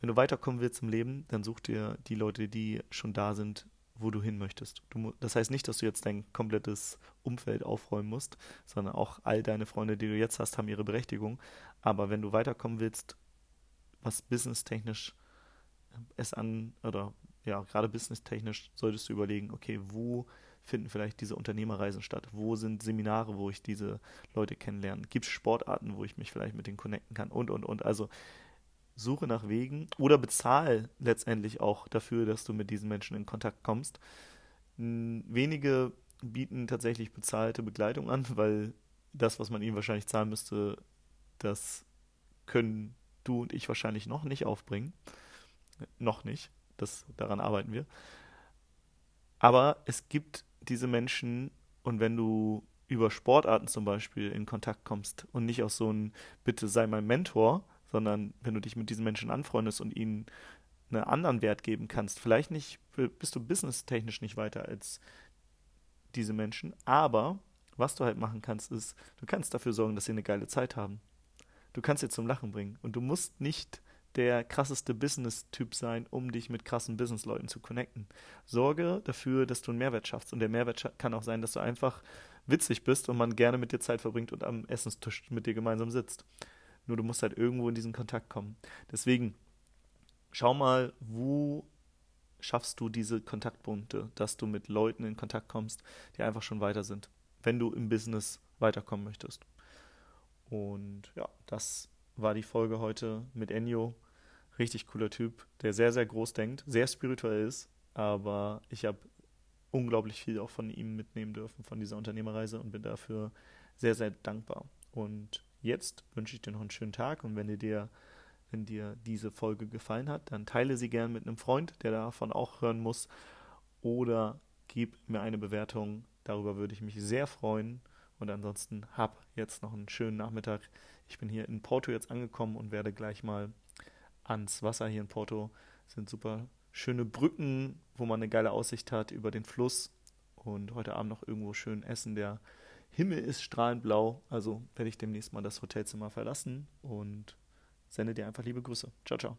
wenn du weiterkommen willst im Leben, dann such dir die Leute, die schon da sind, wo du hin möchtest. Du, das heißt nicht, dass du jetzt dein komplettes Umfeld aufräumen musst, sondern auch all deine Freunde, die du jetzt hast, haben ihre Berechtigung. Aber wenn du weiterkommen willst, was businesstechnisch es an, oder ja, gerade businesstechnisch solltest du überlegen, okay, wo finden vielleicht diese Unternehmerreisen statt? Wo sind Seminare, wo ich diese Leute kennenlerne? Gibt es Sportarten, wo ich mich vielleicht mit denen connecten kann? Und, und, und. Also suche nach Wegen oder bezahle letztendlich auch dafür, dass du mit diesen Menschen in Kontakt kommst. Wenige bieten tatsächlich bezahlte Begleitung an, weil das, was man ihnen wahrscheinlich zahlen müsste, das können du und ich wahrscheinlich noch nicht aufbringen. Noch nicht. Das, daran arbeiten wir. Aber es gibt diese Menschen und wenn du über Sportarten zum Beispiel in Kontakt kommst und nicht aus so ein Bitte sei mein Mentor, sondern wenn du dich mit diesen Menschen anfreundest und ihnen einen anderen Wert geben kannst, vielleicht nicht, bist du businesstechnisch nicht weiter als diese Menschen, aber was du halt machen kannst, ist, du kannst dafür sorgen, dass sie eine geile Zeit haben. Du kannst sie zum Lachen bringen und du musst nicht der krasseste Business-Typ sein, um dich mit krassen Business-Leuten zu connecten. Sorge dafür, dass du einen Mehrwert schaffst. Und der Mehrwert kann auch sein, dass du einfach witzig bist und man gerne mit dir Zeit verbringt und am Essenstisch mit dir gemeinsam sitzt. Nur du musst halt irgendwo in diesen Kontakt kommen. Deswegen, schau mal, wo schaffst du diese Kontaktpunkte, dass du mit Leuten in Kontakt kommst, die einfach schon weiter sind, wenn du im Business weiterkommen möchtest. Und ja, das war die Folge heute mit Enyo. Richtig cooler Typ, der sehr, sehr groß denkt, sehr spirituell ist, aber ich habe unglaublich viel auch von ihm mitnehmen dürfen, von dieser Unternehmerreise und bin dafür sehr, sehr dankbar. Und jetzt wünsche ich dir noch einen schönen Tag und wenn dir, wenn dir diese Folge gefallen hat, dann teile sie gern mit einem Freund, der davon auch hören muss, oder gib mir eine Bewertung. Darüber würde ich mich sehr freuen. Und ansonsten hab jetzt noch einen schönen Nachmittag. Ich bin hier in Porto jetzt angekommen und werde gleich mal ans Wasser hier in Porto. Das sind super schöne Brücken, wo man eine geile Aussicht hat über den Fluss. Und heute Abend noch irgendwo schön essen. Der Himmel ist strahlend blau. Also werde ich demnächst mal das Hotelzimmer verlassen und sende dir einfach liebe Grüße. Ciao, ciao.